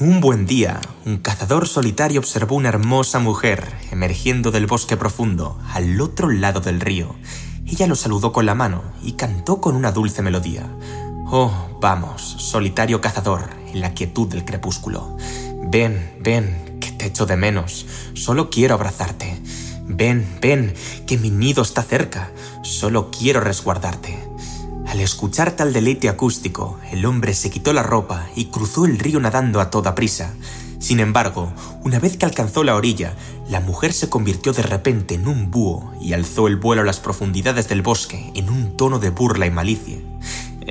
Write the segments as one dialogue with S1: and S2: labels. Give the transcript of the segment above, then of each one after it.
S1: Un buen día, un cazador solitario observó una hermosa mujer emergiendo del bosque profundo al otro lado del río. Ella lo saludó con la mano y cantó con una dulce melodía. Oh, vamos, solitario cazador, en la quietud del crepúsculo. Ven, ven, que te echo de menos. Solo quiero abrazarte. Ven, ven, que mi nido está cerca. Solo quiero resguardarte. Al escuchar tal deleite acústico, el hombre se quitó la ropa y cruzó el río nadando a toda prisa. Sin embargo, una vez que alcanzó la orilla, la mujer se convirtió de repente en un búho y alzó el vuelo a las profundidades del bosque en un tono de burla y malicia.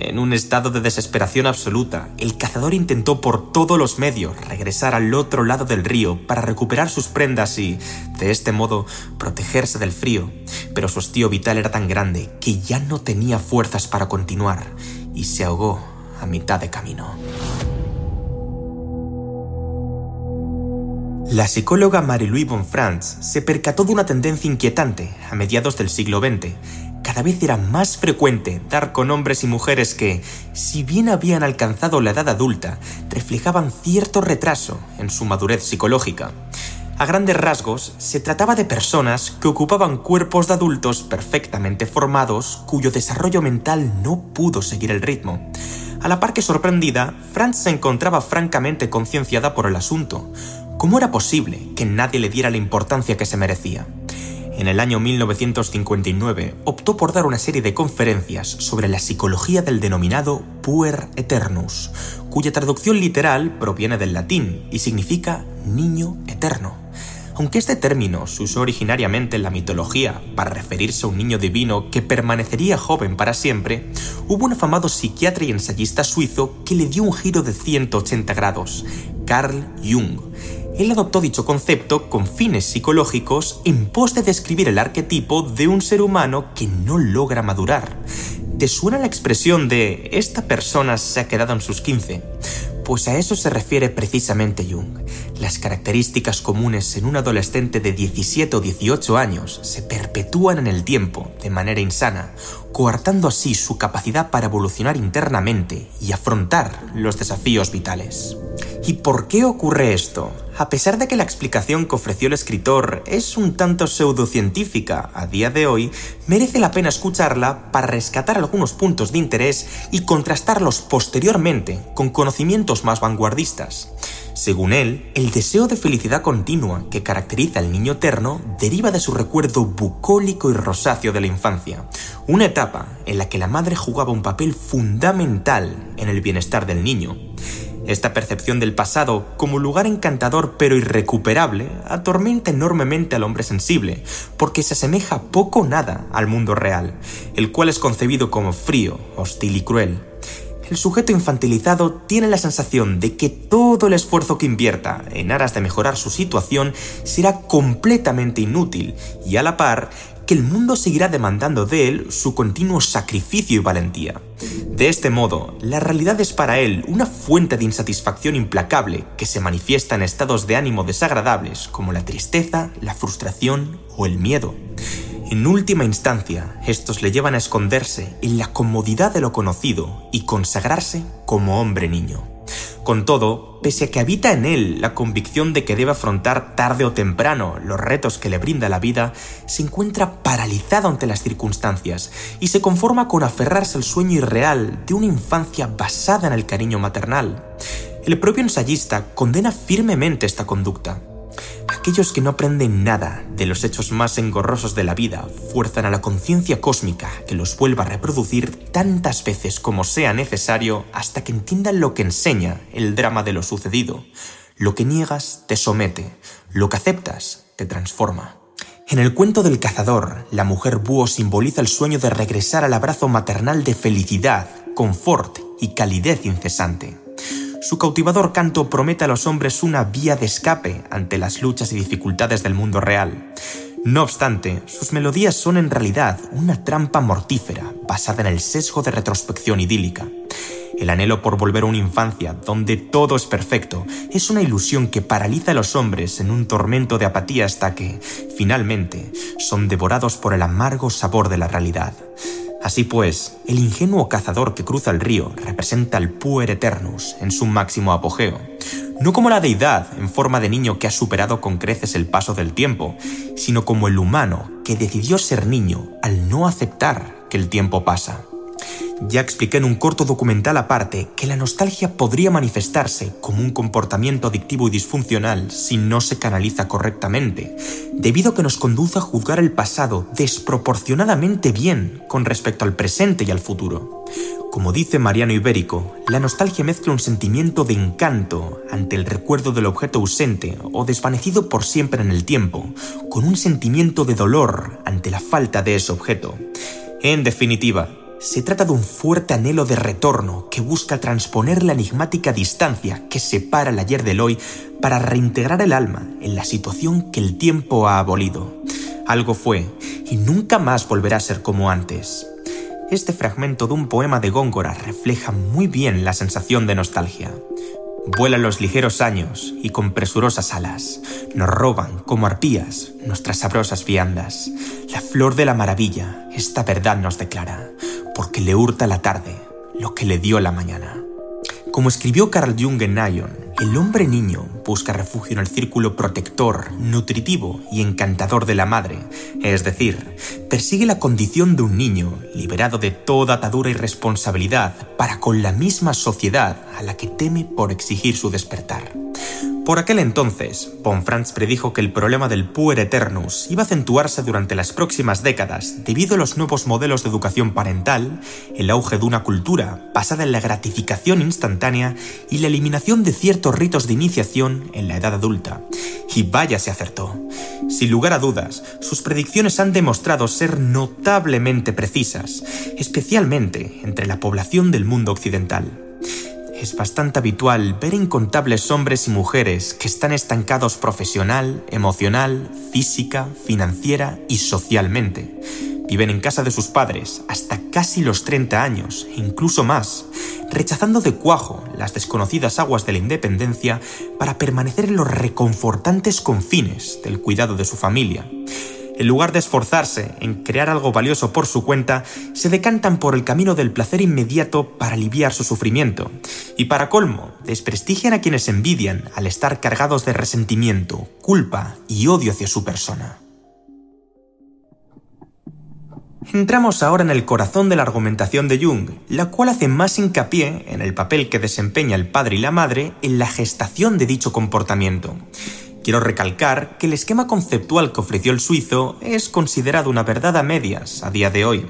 S1: En un estado de desesperación absoluta, el cazador intentó por todos los medios regresar al otro lado del río para recuperar sus prendas y, de este modo, protegerse del frío, pero su estío vital era tan grande que ya no tenía fuerzas para continuar y se ahogó a mitad de camino. La psicóloga Marie-Louise Bonfrance se percató de una tendencia inquietante a mediados del siglo XX cada vez era más frecuente dar con hombres y mujeres que, si bien habían alcanzado la edad adulta, reflejaban cierto retraso en su madurez psicológica. A grandes rasgos, se trataba de personas que ocupaban cuerpos de adultos perfectamente formados cuyo desarrollo mental no pudo seguir el ritmo. A la par que sorprendida, Franz se encontraba francamente concienciada por el asunto. ¿Cómo era posible que nadie le diera la importancia que se merecía? En el año 1959 optó por dar una serie de conferencias sobre la psicología del denominado puer eternus, cuya traducción literal proviene del latín y significa niño eterno. Aunque este término se usó originariamente en la mitología para referirse a un niño divino que permanecería joven para siempre, hubo un afamado psiquiatra y ensayista suizo que le dio un giro de 180 grados, Carl Jung, él adoptó dicho concepto con fines psicológicos en pos de describir el arquetipo de un ser humano que no logra madurar. ¿Te suena la expresión de esta persona se ha quedado en sus 15? Pues a eso se refiere precisamente Jung. Las características comunes en un adolescente de 17 o 18 años se perpetúan en el tiempo de manera insana, coartando así su capacidad para evolucionar internamente y afrontar los desafíos vitales. ¿Y por qué ocurre esto? A pesar de que la explicación que ofreció el escritor es un tanto pseudocientífica a día de hoy, merece la pena escucharla para rescatar algunos puntos de interés y contrastarlos posteriormente con conocimientos más vanguardistas. Según él, el deseo de felicidad continua que caracteriza al niño eterno deriva de su recuerdo bucólico y rosáceo de la infancia, una etapa en la que la madre jugaba un papel fundamental en el bienestar del niño. Esta percepción del pasado como lugar encantador pero irrecuperable atormenta enormemente al hombre sensible, porque se asemeja poco o nada al mundo real, el cual es concebido como frío, hostil y cruel. El sujeto infantilizado tiene la sensación de que todo el esfuerzo que invierta en aras de mejorar su situación será completamente inútil y a la par que el mundo seguirá demandando de él su continuo sacrificio y valentía. De este modo, la realidad es para él una fuente de insatisfacción implacable que se manifiesta en estados de ánimo desagradables como la tristeza, la frustración o el miedo. En última instancia, estos le llevan a esconderse en la comodidad de lo conocido y consagrarse como hombre niño. Con todo, pese a que habita en él la convicción de que debe afrontar tarde o temprano los retos que le brinda la vida, se encuentra paralizado ante las circunstancias y se conforma con aferrarse al sueño irreal de una infancia basada en el cariño maternal. El propio ensayista condena firmemente esta conducta. Aquellos que no aprenden nada de los hechos más engorrosos de la vida fuerzan a la conciencia cósmica que los vuelva a reproducir tantas veces como sea necesario hasta que entiendan lo que enseña el drama de lo sucedido. Lo que niegas te somete, lo que aceptas te transforma. En el cuento del cazador, la mujer búho simboliza el sueño de regresar al abrazo maternal de felicidad, confort y calidez incesante. Su cautivador canto promete a los hombres una vía de escape ante las luchas y dificultades del mundo real. No obstante, sus melodías son en realidad una trampa mortífera basada en el sesgo de retrospección idílica. El anhelo por volver a una infancia donde todo es perfecto es una ilusión que paraliza a los hombres en un tormento de apatía hasta que, finalmente, son devorados por el amargo sabor de la realidad. Así pues, el ingenuo cazador que cruza el río representa al puer eternus en su máximo apogeo. no como la deidad en forma de niño que ha superado con creces el paso del tiempo, sino como el humano que decidió ser niño al no aceptar que el tiempo pasa. Ya expliqué en un corto documental aparte que la nostalgia podría manifestarse como un comportamiento adictivo y disfuncional si no se canaliza correctamente, debido a que nos conduce a juzgar el pasado desproporcionadamente bien con respecto al presente y al futuro. Como dice Mariano Ibérico, la nostalgia mezcla un sentimiento de encanto ante el recuerdo del objeto ausente o desvanecido por siempre en el tiempo, con un sentimiento de dolor ante la falta de ese objeto. En definitiva, se trata de un fuerte anhelo de retorno que busca transponer la enigmática distancia que separa el ayer del hoy para reintegrar el alma en la situación que el tiempo ha abolido. Algo fue y nunca más volverá a ser como antes. Este fragmento de un poema de Góngora refleja muy bien la sensación de nostalgia. Vuelan los ligeros años y con presurosas alas nos roban como arpías nuestras sabrosas viandas. La flor de la maravilla esta verdad nos declara porque le hurta la tarde lo que le dio la mañana. Como escribió Carl Jung en Nion, el hombre niño busca refugio en el círculo protector, nutritivo y encantador de la madre, es decir, persigue la condición de un niño liberado de toda atadura y responsabilidad para con la misma sociedad a la que teme por exigir su despertar. Por aquel entonces, Franz predijo que el problema del puer eternus iba a acentuarse durante las próximas décadas debido a los nuevos modelos de educación parental, el auge de una cultura basada en la gratificación instantánea y la eliminación de ciertos ritos de iniciación en la edad adulta. Y vaya se acertó. Sin lugar a dudas, sus predicciones han demostrado ser notablemente precisas, especialmente entre la población del mundo occidental. Es bastante habitual ver incontables hombres y mujeres que están estancados profesional, emocional, física, financiera y socialmente. Viven en casa de sus padres hasta casi los 30 años, e incluso más, rechazando de cuajo las desconocidas aguas de la independencia para permanecer en los reconfortantes confines del cuidado de su familia en lugar de esforzarse en crear algo valioso por su cuenta, se decantan por el camino del placer inmediato para aliviar su sufrimiento. Y para colmo, desprestigian a quienes envidian al estar cargados de resentimiento, culpa y odio hacia su persona. Entramos ahora en el corazón de la argumentación de Jung, la cual hace más hincapié en el papel que desempeña el padre y la madre en la gestación de dicho comportamiento. Quiero recalcar que el esquema conceptual que ofreció el suizo es considerado una verdad a medias a día de hoy.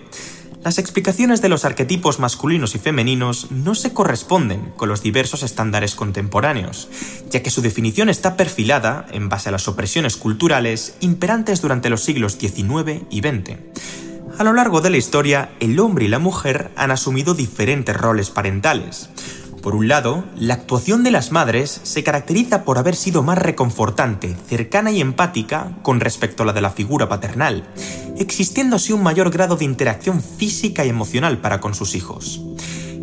S1: Las explicaciones de los arquetipos masculinos y femeninos no se corresponden con los diversos estándares contemporáneos, ya que su definición está perfilada en base a las opresiones culturales imperantes durante los siglos XIX y XX. A lo largo de la historia, el hombre y la mujer han asumido diferentes roles parentales. Por un lado, la actuación de las madres se caracteriza por haber sido más reconfortante, cercana y empática con respecto a la de la figura paternal, existiendo así un mayor grado de interacción física y emocional para con sus hijos.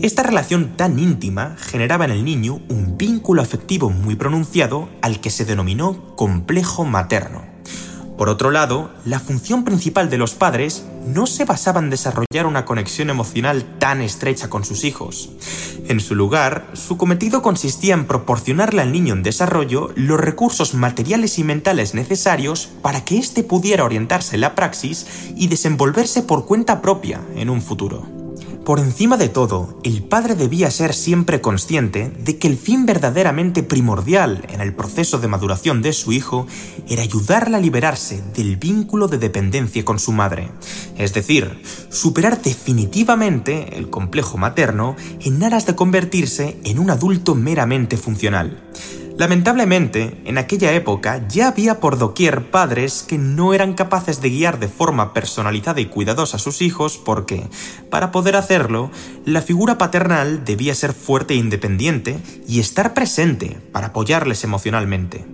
S1: Esta relación tan íntima generaba en el niño un vínculo afectivo muy pronunciado al que se denominó complejo materno. Por otro lado, la función principal de los padres no se basaba en desarrollar una conexión emocional tan estrecha con sus hijos. En su lugar, su cometido consistía en proporcionarle al niño en desarrollo los recursos materiales y mentales necesarios para que éste pudiera orientarse en la praxis y desenvolverse por cuenta propia en un futuro. Por encima de todo, el padre debía ser siempre consciente de que el fin verdaderamente primordial en el proceso de maduración de su hijo era ayudarle a liberarse del vínculo de dependencia con su madre, es decir, superar definitivamente el complejo materno en aras de convertirse en un adulto meramente funcional. Lamentablemente, en aquella época ya había por doquier padres que no eran capaces de guiar de forma personalizada y cuidadosa a sus hijos porque, para poder hacerlo, la figura paternal debía ser fuerte e independiente y estar presente para apoyarles emocionalmente.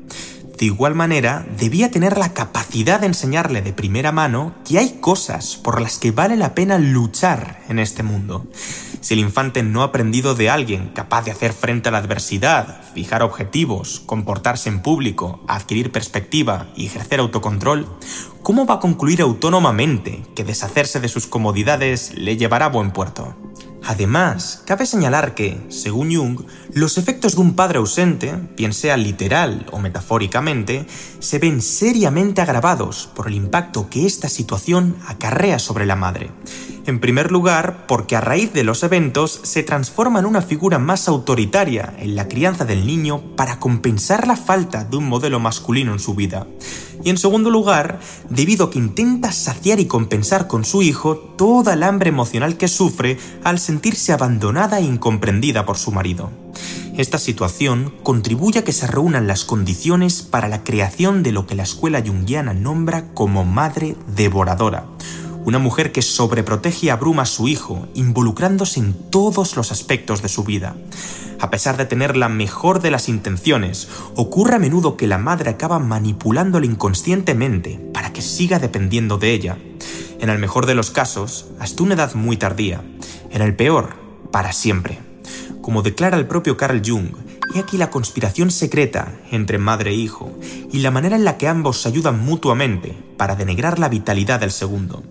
S1: De igual manera, debía tener la capacidad de enseñarle de primera mano que hay cosas por las que vale la pena luchar en este mundo. Si el infante no ha aprendido de alguien capaz de hacer frente a la adversidad, fijar objetivos, comportarse en público, adquirir perspectiva y ejercer autocontrol, ¿cómo va a concluir autónomamente que deshacerse de sus comodidades le llevará a buen puerto? Además, cabe señalar que, según Jung, los efectos de un padre ausente, bien sea literal o metafóricamente, se ven seriamente agravados por el impacto que esta situación acarrea sobre la madre. En primer lugar, porque a raíz de los eventos se transforma en una figura más autoritaria en la crianza del niño para compensar la falta de un modelo masculino en su vida. Y en segundo lugar, debido a que intenta saciar y compensar con su hijo toda el hambre emocional que sufre al sentirse abandonada e incomprendida por su marido. Esta situación contribuye a que se reúnan las condiciones para la creación de lo que la escuela junguiana nombra como madre devoradora, una mujer que sobreprotege y abruma a su hijo, involucrándose en todos los aspectos de su vida. A pesar de tener la mejor de las intenciones, ocurre a menudo que la madre acaba manipulándole inconscientemente para que siga dependiendo de ella. En el mejor de los casos, hasta una edad muy tardía. En el peor, para siempre. Como declara el propio Carl Jung, Aquí la conspiración secreta entre madre e hijo y la manera en la que ambos se ayudan mutuamente para denegrar la vitalidad del segundo.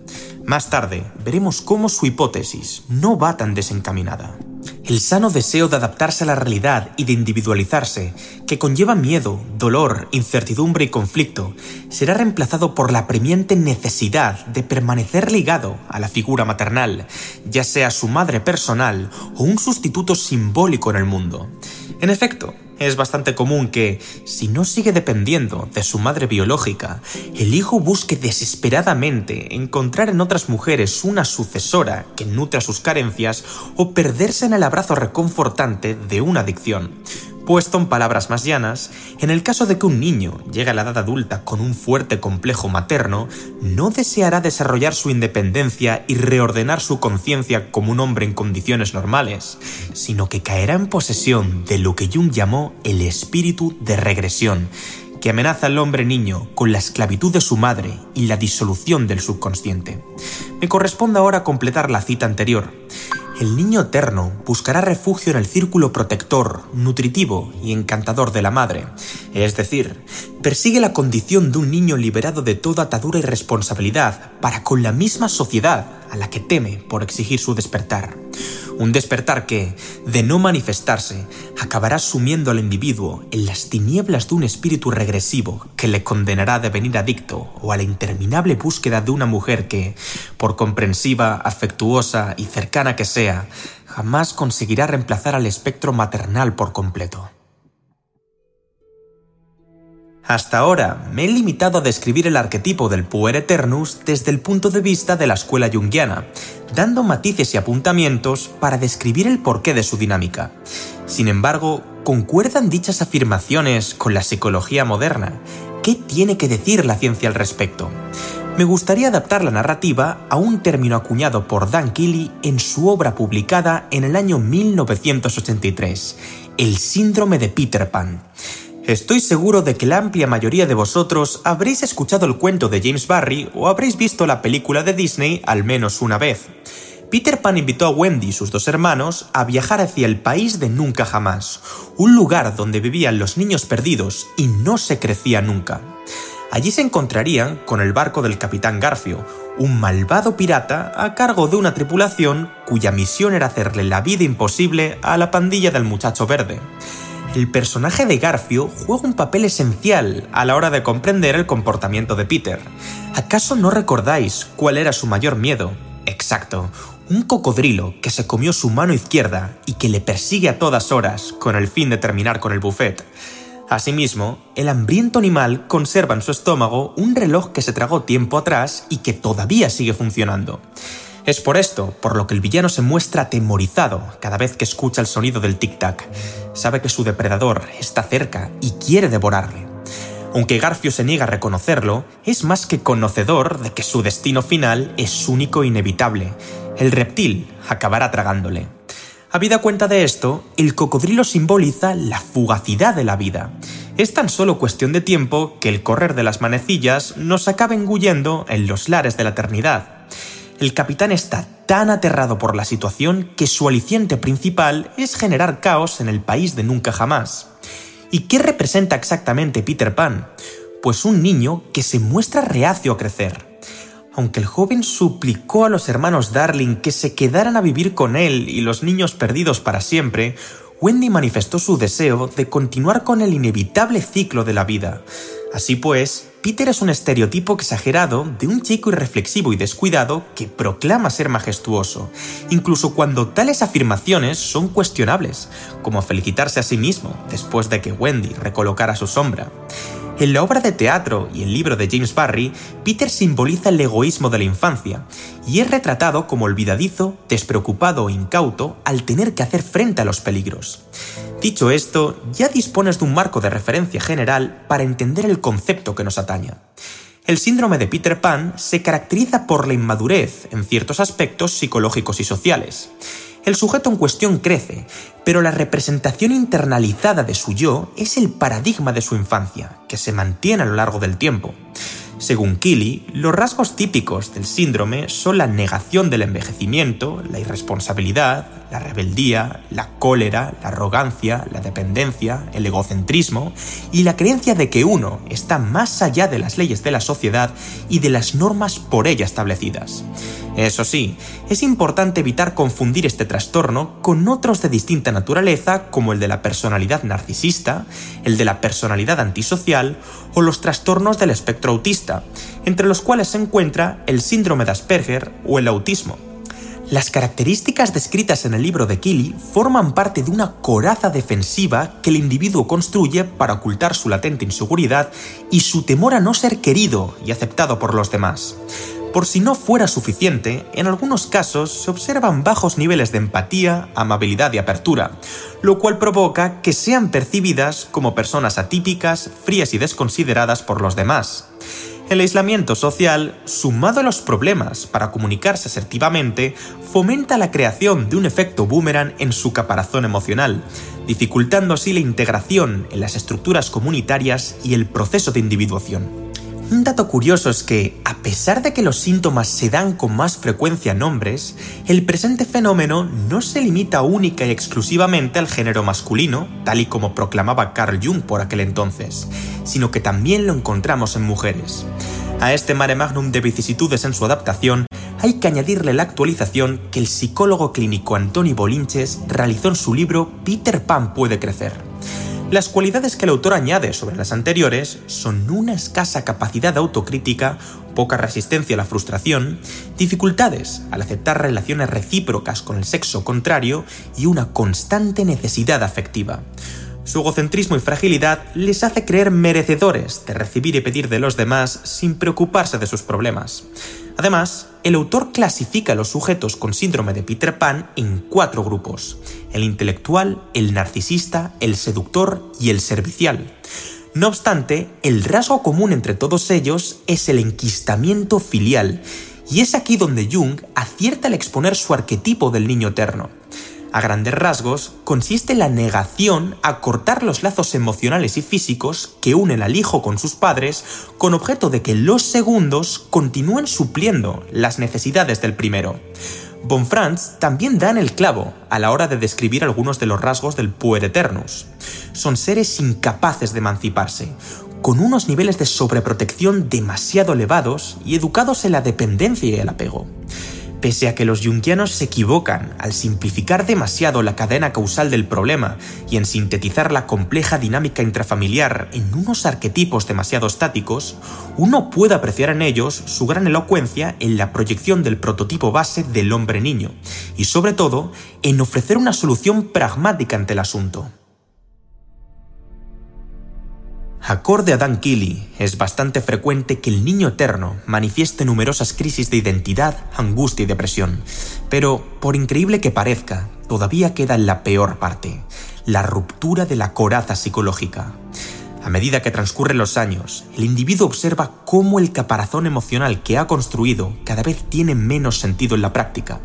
S1: Más tarde veremos cómo su hipótesis no va tan desencaminada. El sano deseo de adaptarse a la realidad y de individualizarse, que conlleva miedo, dolor, incertidumbre y conflicto, será reemplazado por la apremiante necesidad de permanecer ligado a la figura maternal, ya sea su madre personal o un sustituto simbólico en el mundo. En efecto, es bastante común que, si no sigue dependiendo de su madre biológica, el hijo busque desesperadamente encontrar en otras mujeres una sucesora que nutra sus carencias o perderse en el abrazo reconfortante de una adicción. Puesto en palabras más llanas, en el caso de que un niño llegue a la edad adulta con un fuerte complejo materno, no deseará desarrollar su independencia y reordenar su conciencia como un hombre en condiciones normales, sino que caerá en posesión de lo que Jung llamó el espíritu de regresión, que amenaza al hombre niño con la esclavitud de su madre y la disolución del subconsciente. Me corresponde ahora completar la cita anterior el niño eterno buscará refugio en el círculo protector, nutritivo y encantador de la madre, es decir, persigue la condición de un niño liberado de toda atadura y responsabilidad para con la misma sociedad a la que teme por exigir su despertar. Un despertar que, de no manifestarse, acabará sumiendo al individuo en las tinieblas de un espíritu regresivo que le condenará a devenir adicto o a la interminable búsqueda de una mujer que, por comprensiva, afectuosa y cercana que sea, jamás conseguirá reemplazar al espectro maternal por completo. Hasta ahora me he limitado a describir el arquetipo del puer eternus desde el punto de vista de la escuela junguiana, dando matices y apuntamientos para describir el porqué de su dinámica. Sin embargo, ¿concuerdan dichas afirmaciones con la psicología moderna? ¿Qué tiene que decir la ciencia al respecto? Me gustaría adaptar la narrativa a un término acuñado por Dan Keely en su obra publicada en el año 1983, el síndrome de Peter Pan. Estoy seguro de que la amplia mayoría de vosotros habréis escuchado el cuento de James Barry o habréis visto la película de Disney al menos una vez. Peter Pan invitó a Wendy y sus dos hermanos a viajar hacia el país de nunca jamás, un lugar donde vivían los niños perdidos y no se crecía nunca. Allí se encontrarían con el barco del capitán Garfio, un malvado pirata a cargo de una tripulación cuya misión era hacerle la vida imposible a la pandilla del muchacho verde el personaje de Garfio juega un papel esencial a la hora de comprender el comportamiento de Peter. ¿Acaso no recordáis cuál era su mayor miedo? Exacto, un cocodrilo que se comió su mano izquierda y que le persigue a todas horas con el fin de terminar con el buffet. Asimismo, el hambriento animal conserva en su estómago un reloj que se tragó tiempo atrás y que todavía sigue funcionando. Es por esto por lo que el villano se muestra atemorizado cada vez que escucha el sonido del tic-tac. Sabe que su depredador está cerca y quiere devorarle. Aunque Garfio se niega a reconocerlo, es más que conocedor de que su destino final es único e inevitable. El reptil acabará tragándole. Habida cuenta de esto, el cocodrilo simboliza la fugacidad de la vida. Es tan solo cuestión de tiempo que el correr de las manecillas nos acabe engullendo en los lares de la eternidad el capitán está tan aterrado por la situación que su aliciente principal es generar caos en el país de nunca jamás. ¿Y qué representa exactamente Peter Pan? Pues un niño que se muestra reacio a crecer. Aunque el joven suplicó a los hermanos Darling que se quedaran a vivir con él y los niños perdidos para siempre, Wendy manifestó su deseo de continuar con el inevitable ciclo de la vida. Así pues, Peter es un estereotipo exagerado de un chico irreflexivo y descuidado que proclama ser majestuoso, incluso cuando tales afirmaciones son cuestionables, como felicitarse a sí mismo después de que Wendy recolocara su sombra. En la obra de teatro y el libro de James Barry, Peter simboliza el egoísmo de la infancia y es retratado como olvidadizo, despreocupado o incauto al tener que hacer frente a los peligros. Dicho esto, ya dispones de un marco de referencia general para entender el concepto que nos ataña. El síndrome de Peter Pan se caracteriza por la inmadurez en ciertos aspectos psicológicos y sociales el sujeto en cuestión crece, pero la representación internalizada de su yo es el paradigma de su infancia, que se mantiene a lo largo del tiempo. Según Killy, los rasgos típicos del síndrome son la negación del envejecimiento, la irresponsabilidad, la rebeldía, la cólera, la arrogancia, la dependencia, el egocentrismo y la creencia de que uno está más allá de las leyes de la sociedad y de las normas por ella establecidas. Eso sí, es importante evitar confundir este trastorno con otros de distinta naturaleza como el de la personalidad narcisista, el de la personalidad antisocial o los trastornos del espectro autista, entre los cuales se encuentra el síndrome de Asperger o el autismo. Las características descritas en el libro de Killy forman parte de una coraza defensiva que el individuo construye para ocultar su latente inseguridad y su temor a no ser querido y aceptado por los demás. Por si no fuera suficiente, en algunos casos se observan bajos niveles de empatía, amabilidad y apertura, lo cual provoca que sean percibidas como personas atípicas, frías y desconsideradas por los demás. El aislamiento social, sumado a los problemas para comunicarse asertivamente, fomenta la creación de un efecto boomerang en su caparazón emocional, dificultando así la integración en las estructuras comunitarias y el proceso de individuación. Un dato curioso es que, a pesar de que los síntomas se dan con más frecuencia en hombres, el presente fenómeno no se limita única y exclusivamente al género masculino, tal y como proclamaba Carl Jung por aquel entonces, sino que también lo encontramos en mujeres. A este mare magnum de vicisitudes en su adaptación, hay que añadirle la actualización que el psicólogo clínico Antoni Bolinches realizó en su libro Peter Pan puede crecer. Las cualidades que el autor añade sobre las anteriores son una escasa capacidad autocrítica, poca resistencia a la frustración, dificultades al aceptar relaciones recíprocas con el sexo contrario y una constante necesidad afectiva. Su egocentrismo y fragilidad les hace creer merecedores de recibir y pedir de los demás sin preocuparse de sus problemas. Además, el autor clasifica a los sujetos con síndrome de Peter Pan en cuatro grupos, el intelectual, el narcisista, el seductor y el servicial. No obstante, el rasgo común entre todos ellos es el enquistamiento filial, y es aquí donde Jung acierta al exponer su arquetipo del niño eterno a grandes rasgos, consiste en la negación a cortar los lazos emocionales y físicos que unen al hijo con sus padres con objeto de que los segundos continúen supliendo las necesidades del primero. Bonfrance también da en el clavo a la hora de describir algunos de los rasgos del Puer Eternus. Son seres incapaces de emanciparse, con unos niveles de sobreprotección demasiado elevados y educados en la dependencia y el apego. Pese a que los jungianos se equivocan al simplificar demasiado la cadena causal del problema y en sintetizar la compleja dinámica intrafamiliar en unos arquetipos demasiado estáticos, uno puede apreciar en ellos su gran elocuencia en la proyección del prototipo base del hombre niño y sobre todo en ofrecer una solución pragmática ante el asunto. Acorde a Dan Keely, es bastante frecuente que el niño eterno manifieste numerosas crisis de identidad, angustia y depresión, pero, por increíble que parezca, todavía queda en la peor parte, la ruptura de la coraza psicológica. A medida que transcurren los años, el individuo observa cómo el caparazón emocional que ha construido cada vez tiene menos sentido en la práctica.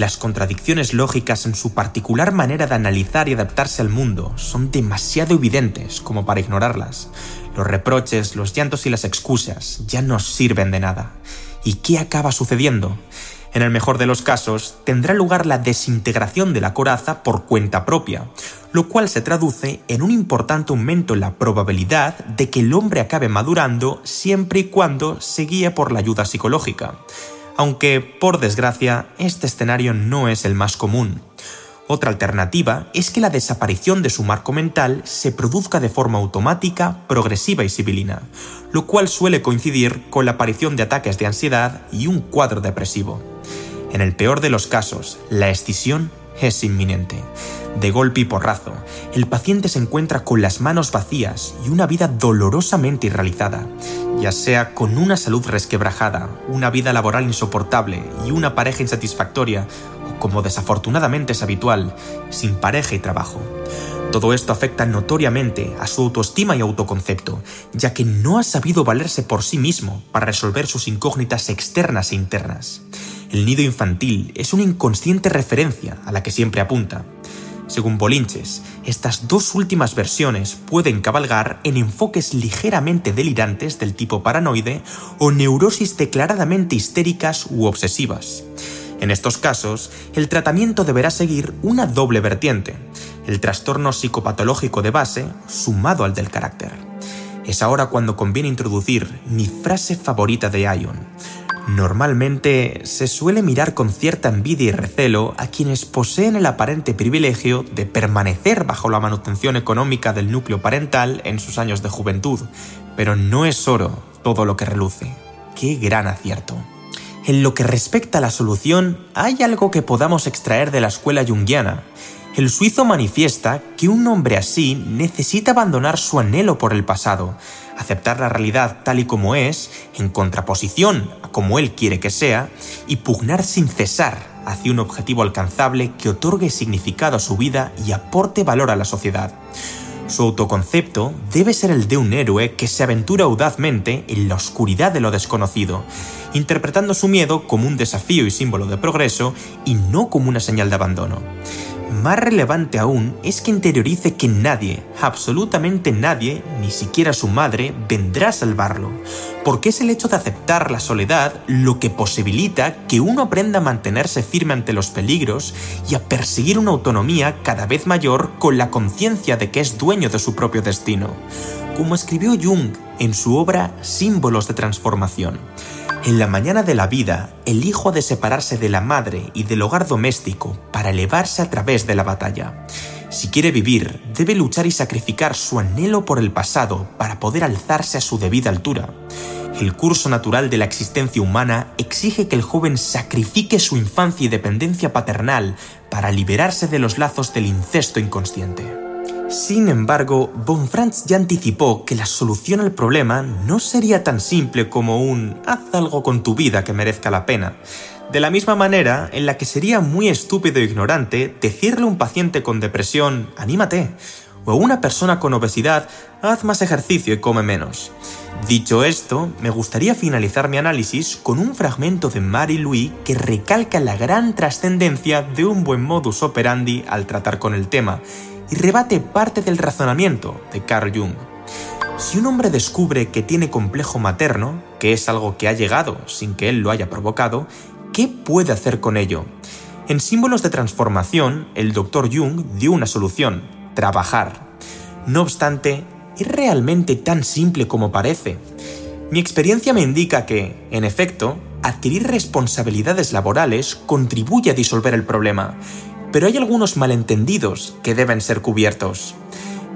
S1: Las contradicciones lógicas en su particular manera de analizar y adaptarse al mundo son demasiado evidentes como para ignorarlas. Los reproches, los llantos y las excusas ya no sirven de nada. ¿Y qué acaba sucediendo? En el mejor de los casos, tendrá lugar la desintegración de la coraza por cuenta propia, lo cual se traduce en un importante aumento en la probabilidad de que el hombre acabe madurando siempre y cuando se guíe por la ayuda psicológica. Aunque, por desgracia, este escenario no es el más común. Otra alternativa es que la desaparición de su marco mental se produzca de forma automática, progresiva y sibilina, lo cual suele coincidir con la aparición de ataques de ansiedad y un cuadro depresivo. En el peor de los casos, la escisión es inminente. De golpe y porrazo, el paciente se encuentra con las manos vacías y una vida dolorosamente irrealizada, ya sea con una salud resquebrajada, una vida laboral insoportable y una pareja insatisfactoria, o como desafortunadamente es habitual, sin pareja y trabajo. Todo esto afecta notoriamente a su autoestima y autoconcepto, ya que no ha sabido valerse por sí mismo para resolver sus incógnitas externas e internas. El nido infantil es una inconsciente referencia a la que siempre apunta. Según Bolinches, estas dos últimas versiones pueden cabalgar en enfoques ligeramente delirantes del tipo paranoide o neurosis declaradamente histéricas u obsesivas. En estos casos, el tratamiento deberá seguir una doble vertiente, el trastorno psicopatológico de base sumado al del carácter. Es ahora cuando conviene introducir mi frase favorita de Ion, Normalmente se suele mirar con cierta envidia y recelo a quienes poseen el aparente privilegio de permanecer bajo la manutención económica del núcleo parental en sus años de juventud, pero no es oro todo lo que reluce. ¡Qué gran acierto! En lo que respecta a la solución, hay algo que podamos extraer de la escuela junguiana. El suizo manifiesta que un hombre así necesita abandonar su anhelo por el pasado, aceptar la realidad tal y como es, en contraposición a como él quiere que sea, y pugnar sin cesar hacia un objetivo alcanzable que otorgue significado a su vida y aporte valor a la sociedad. Su autoconcepto debe ser el de un héroe que se aventura audazmente en la oscuridad de lo desconocido, interpretando su miedo como un desafío y símbolo de progreso y no como una señal de abandono. Más relevante aún es que interiorice que nadie, absolutamente nadie, ni siquiera su madre, vendrá a salvarlo, porque es el hecho de aceptar la soledad lo que posibilita que uno aprenda a mantenerse firme ante los peligros y a perseguir una autonomía cada vez mayor con la conciencia de que es dueño de su propio destino, como escribió Jung en su obra Símbolos de Transformación. En la mañana de la vida, el hijo ha de separarse de la madre y del hogar doméstico para elevarse a través de la batalla. Si quiere vivir, debe luchar y sacrificar su anhelo por el pasado para poder alzarse a su debida altura. El curso natural de la existencia humana exige que el joven sacrifique su infancia y dependencia paternal para liberarse de los lazos del incesto inconsciente. Sin embargo, Bonfrantz ya anticipó que la solución al problema no sería tan simple como un haz algo con tu vida que merezca la pena. De la misma manera en la que sería muy estúpido e ignorante decirle a un paciente con depresión anímate, o a una persona con obesidad haz más ejercicio y come menos. Dicho esto, me gustaría finalizar mi análisis con un fragmento de Marie Louis que recalca la gran trascendencia de un buen modus operandi al tratar con el tema y rebate parte del razonamiento de Carl Jung. Si un hombre descubre que tiene complejo materno, que es algo que ha llegado sin que él lo haya provocado, ¿qué puede hacer con ello? En símbolos de transformación, el Dr. Jung dio una solución, trabajar. No obstante, ¿es realmente tan simple como parece? Mi experiencia me indica que, en efecto, adquirir responsabilidades laborales contribuye a disolver el problema, pero hay algunos malentendidos que deben ser cubiertos.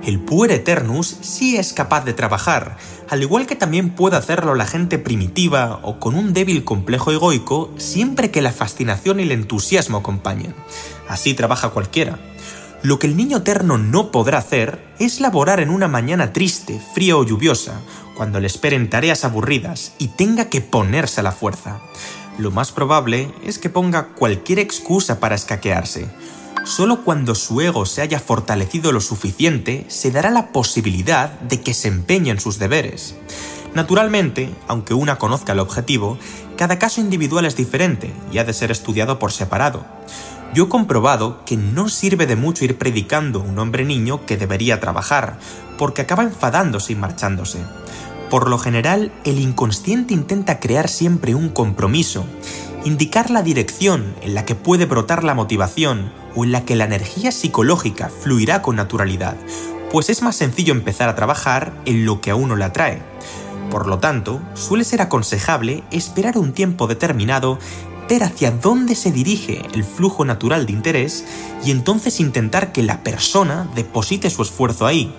S1: El puer eternus sí es capaz de trabajar, al igual que también puede hacerlo la gente primitiva o con un débil complejo egoico siempre que la fascinación y el entusiasmo acompañen. Así trabaja cualquiera. Lo que el niño eterno no podrá hacer es laborar en una mañana triste, fría o lluviosa, cuando le esperen tareas aburridas y tenga que ponerse a la fuerza lo más probable es que ponga cualquier excusa para escaquearse. Solo cuando su ego se haya fortalecido lo suficiente se dará la posibilidad de que se empeñe en sus deberes. Naturalmente, aunque una conozca el objetivo, cada caso individual es diferente y ha de ser estudiado por separado. Yo he comprobado que no sirve de mucho ir predicando a un hombre niño que debería trabajar, porque acaba enfadándose y marchándose. Por lo general, el inconsciente intenta crear siempre un compromiso, indicar la dirección en la que puede brotar la motivación o en la que la energía psicológica fluirá con naturalidad, pues es más sencillo empezar a trabajar en lo que a uno le atrae. Por lo tanto, suele ser aconsejable esperar un tiempo determinado, ver hacia dónde se dirige el flujo natural de interés y entonces intentar que la persona deposite su esfuerzo ahí.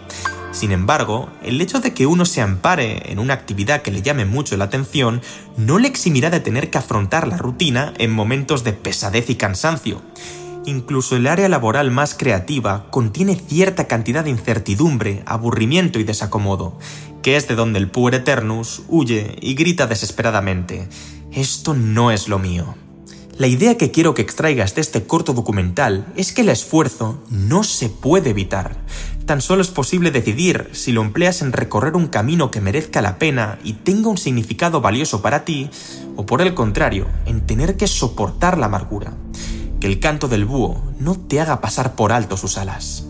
S1: Sin embargo, el hecho de que uno se ampare en una actividad que le llame mucho la atención no le eximirá de tener que afrontar la rutina en momentos de pesadez y cansancio. Incluso el área laboral más creativa contiene cierta cantidad de incertidumbre, aburrimiento y desacomodo, que es de donde el puer eternus huye y grita desesperadamente, esto no es lo mío. La idea que quiero que extraigas de este corto documental es que el esfuerzo no se puede evitar. Tan solo es posible decidir si lo empleas en recorrer un camino que merezca la pena y tenga un significado valioso para ti, o por el contrario, en tener que soportar la amargura. Que el canto del búho no te haga pasar por alto sus alas.